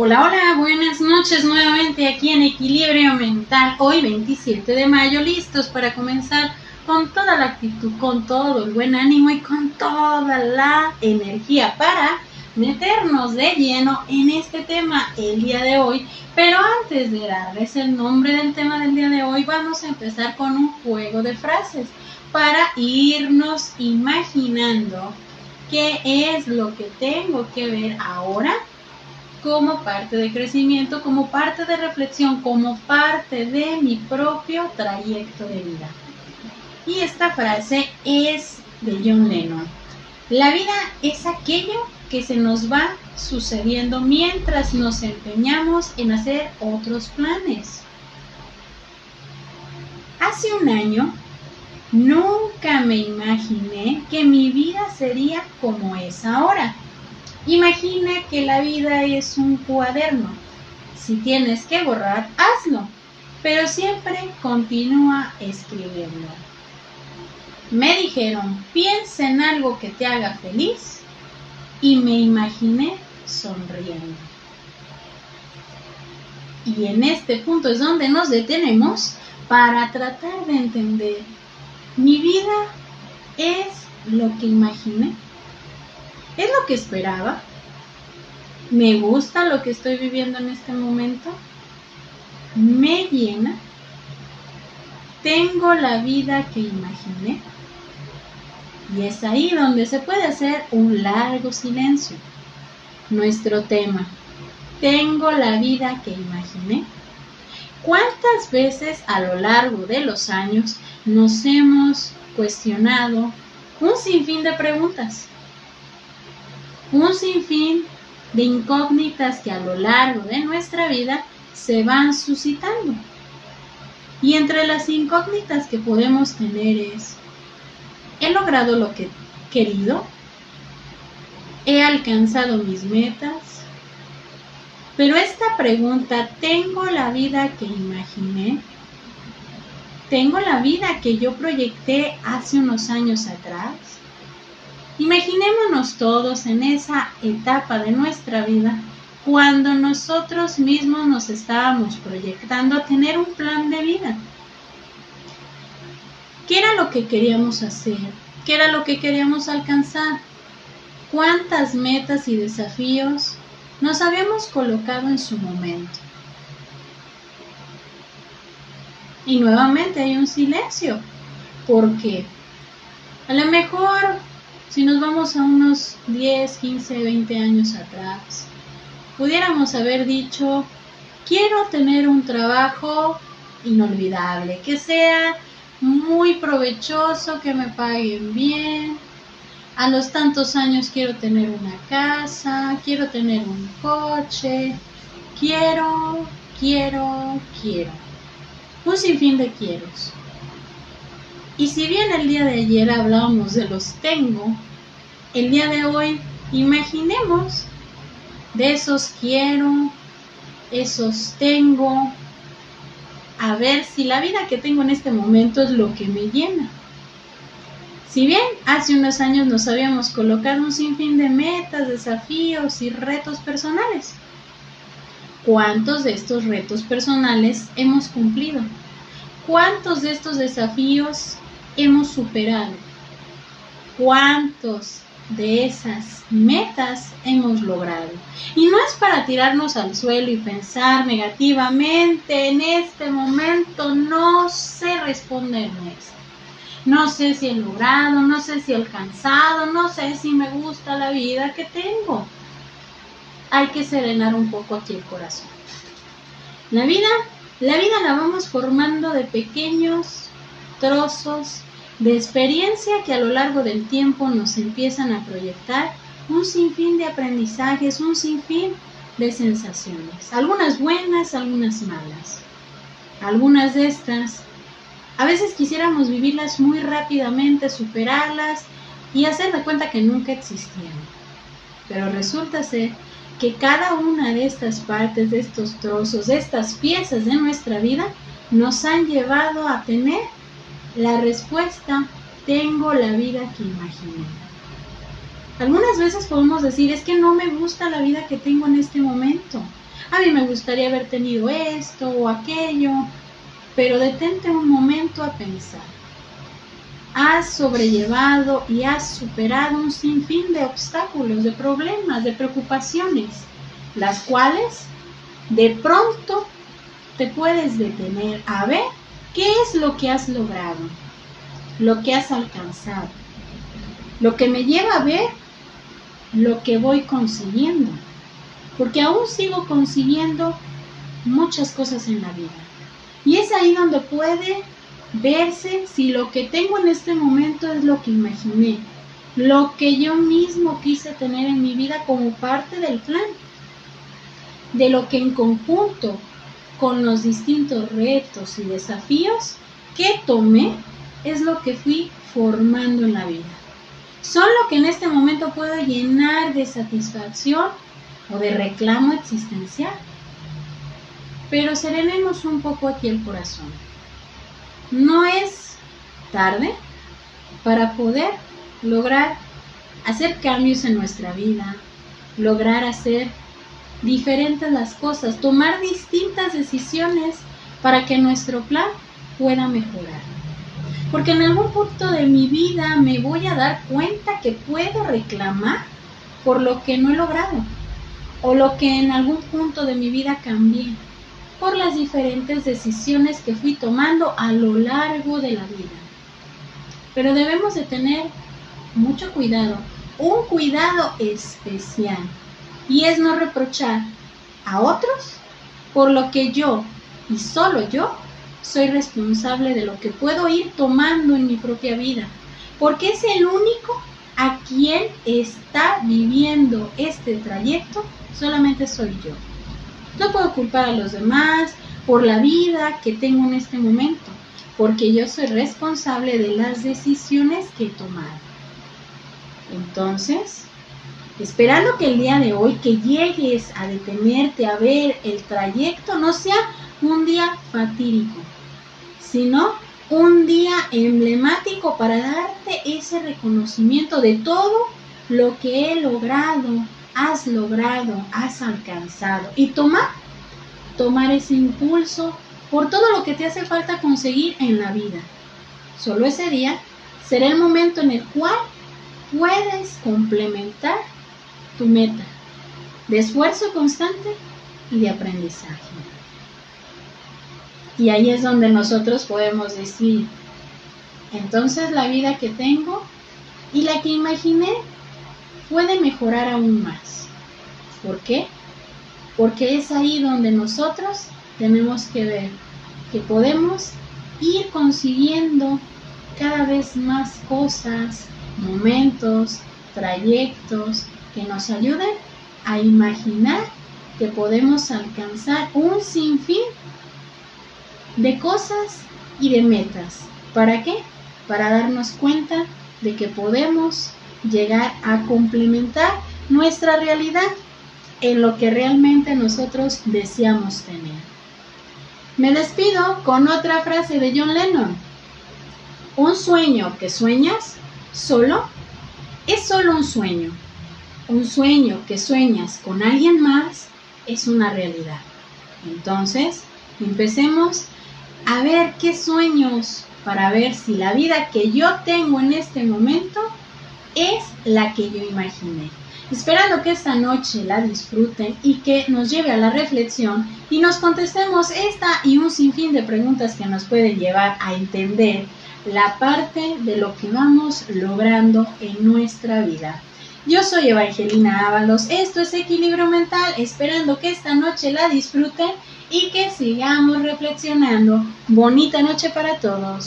Hola, hola, buenas noches nuevamente aquí en Equilibrio Mental. Hoy 27 de mayo, listos para comenzar con toda la actitud, con todo el buen ánimo y con toda la energía para meternos de lleno en este tema el día de hoy. Pero antes de darles el nombre del tema del día de hoy, vamos a empezar con un juego de frases para irnos imaginando qué es lo que tengo que ver ahora como parte de crecimiento, como parte de reflexión, como parte de mi propio trayecto de vida. Y esta frase es de John Lennon. La vida es aquello que se nos va sucediendo mientras nos empeñamos en hacer otros planes. Hace un año nunca me imaginé que mi vida sería como es ahora. Imagina que la vida es un cuaderno. Si tienes que borrar, hazlo, pero siempre continúa escribiendo. Me dijeron, piensa en algo que te haga feliz y me imaginé sonriendo. Y en este punto es donde nos detenemos para tratar de entender, mi vida es lo que imaginé ¿Es lo que esperaba? ¿Me gusta lo que estoy viviendo en este momento? ¿Me llena? ¿Tengo la vida que imaginé? Y es ahí donde se puede hacer un largo silencio. Nuestro tema. ¿Tengo la vida que imaginé? ¿Cuántas veces a lo largo de los años nos hemos cuestionado un sinfín de preguntas? Un sinfín de incógnitas que a lo largo de nuestra vida se van suscitando. Y entre las incógnitas que podemos tener es, ¿he logrado lo que he querido? ¿He alcanzado mis metas? Pero esta pregunta, ¿tengo la vida que imaginé? ¿Tengo la vida que yo proyecté hace unos años atrás? Imaginémonos todos en esa etapa de nuestra vida cuando nosotros mismos nos estábamos proyectando a tener un plan de vida. ¿Qué era lo que queríamos hacer? ¿Qué era lo que queríamos alcanzar? ¿Cuántas metas y desafíos nos habíamos colocado en su momento? Y nuevamente hay un silencio, porque a lo mejor si nos vamos a unos 10, 15, 20 años atrás, pudiéramos haber dicho, quiero tener un trabajo inolvidable, que sea muy provechoso, que me paguen bien. A los tantos años quiero tener una casa, quiero tener un coche, quiero, quiero, quiero. Un sinfín de quieros. Y si bien el día de ayer hablábamos de los tengo, el día de hoy imaginemos de esos quiero, esos tengo, a ver si la vida que tengo en este momento es lo que me llena. Si bien hace unos años nos habíamos colocado un sinfín de metas, desafíos y retos personales, ¿cuántos de estos retos personales hemos cumplido? ¿Cuántos de estos desafíos hemos superado? ¿Cuántos de esas metas hemos logrado? Y no es para tirarnos al suelo y pensar negativamente en este momento, no sé responderme esto. No sé si he logrado, no sé si he alcanzado, no sé si me gusta la vida que tengo. Hay que serenar un poco aquí el corazón. La vida, la vida la vamos formando de pequeños trozos de experiencia que a lo largo del tiempo nos empiezan a proyectar un sinfín de aprendizajes, un sinfín de sensaciones, algunas buenas, algunas malas. Algunas de estas, a veces quisiéramos vivirlas muy rápidamente, superarlas y hacer de cuenta que nunca existían. Pero resulta ser que cada una de estas partes, de estos trozos, de estas piezas de nuestra vida, nos han llevado a tener la respuesta, tengo la vida que imaginé. Algunas veces podemos decir, es que no me gusta la vida que tengo en este momento. a mí me gustaría haber tenido esto o aquello, pero detente un momento a pensar. Has sobrellevado y has superado un sinfín de obstáculos, de problemas, de preocupaciones, las cuales de pronto te puedes detener a ver qué es lo que has logrado, lo que has alcanzado, lo que me lleva a ver lo que voy consiguiendo, porque aún sigo consiguiendo muchas cosas en la vida. Y es ahí donde puede verse si lo que tengo en este momento es lo que imaginé, lo que yo mismo quise tener en mi vida como parte del plan, de lo que en conjunto con los distintos retos y desafíos que tomé es lo que fui formando en la vida. Son lo que en este momento puedo llenar de satisfacción o de reclamo existencial. Pero serenemos un poco aquí el corazón. No es tarde para poder lograr hacer cambios en nuestra vida, lograr hacer diferentes las cosas, tomar distintas decisiones para que nuestro plan pueda mejorar. Porque en algún punto de mi vida me voy a dar cuenta que puedo reclamar por lo que no he logrado o lo que en algún punto de mi vida cambié por las diferentes decisiones que fui tomando a lo largo de la vida. Pero debemos de tener mucho cuidado, un cuidado especial, y es no reprochar a otros por lo que yo y solo yo soy responsable de lo que puedo ir tomando en mi propia vida, porque es el único a quien está viviendo este trayecto, solamente soy yo. No puedo culpar a los demás por la vida que tengo en este momento, porque yo soy responsable de las decisiones que he tomado. Entonces, esperando que el día de hoy que llegues a detenerte a ver el trayecto no sea un día fatídico, sino un día emblemático para darte ese reconocimiento de todo lo que he logrado, has logrado, has alcanzado y tomar, tomar ese impulso por todo lo que te hace falta conseguir en la vida. Solo ese día será el momento en el cual puedes complementar tu meta de esfuerzo constante y de aprendizaje. Y ahí es donde nosotros podemos decir, entonces la vida que tengo y la que imaginé puede mejorar aún más. ¿Por qué? Porque es ahí donde nosotros tenemos que ver que podemos ir consiguiendo cada vez más cosas, momentos, trayectos, que nos ayuden a imaginar que podemos alcanzar un sinfín de cosas y de metas. ¿Para qué? Para darnos cuenta de que podemos llegar a complementar nuestra realidad en lo que realmente nosotros deseamos tener. Me despido con otra frase de John Lennon. Un sueño que sueñas solo es solo un sueño un sueño que sueñas con alguien más es una realidad. Entonces, empecemos a ver qué sueños para ver si la vida que yo tengo en este momento es la que yo imaginé. Esperando que esta noche la disfruten y que nos lleve a la reflexión y nos contestemos esta y un sinfín de preguntas que nos pueden llevar a entender la parte de lo que vamos logrando en nuestra vida. Yo soy Evangelina Ábalos, esto es Equilibrio Mental, esperando que esta noche la disfruten y que sigamos reflexionando. Bonita noche para todos.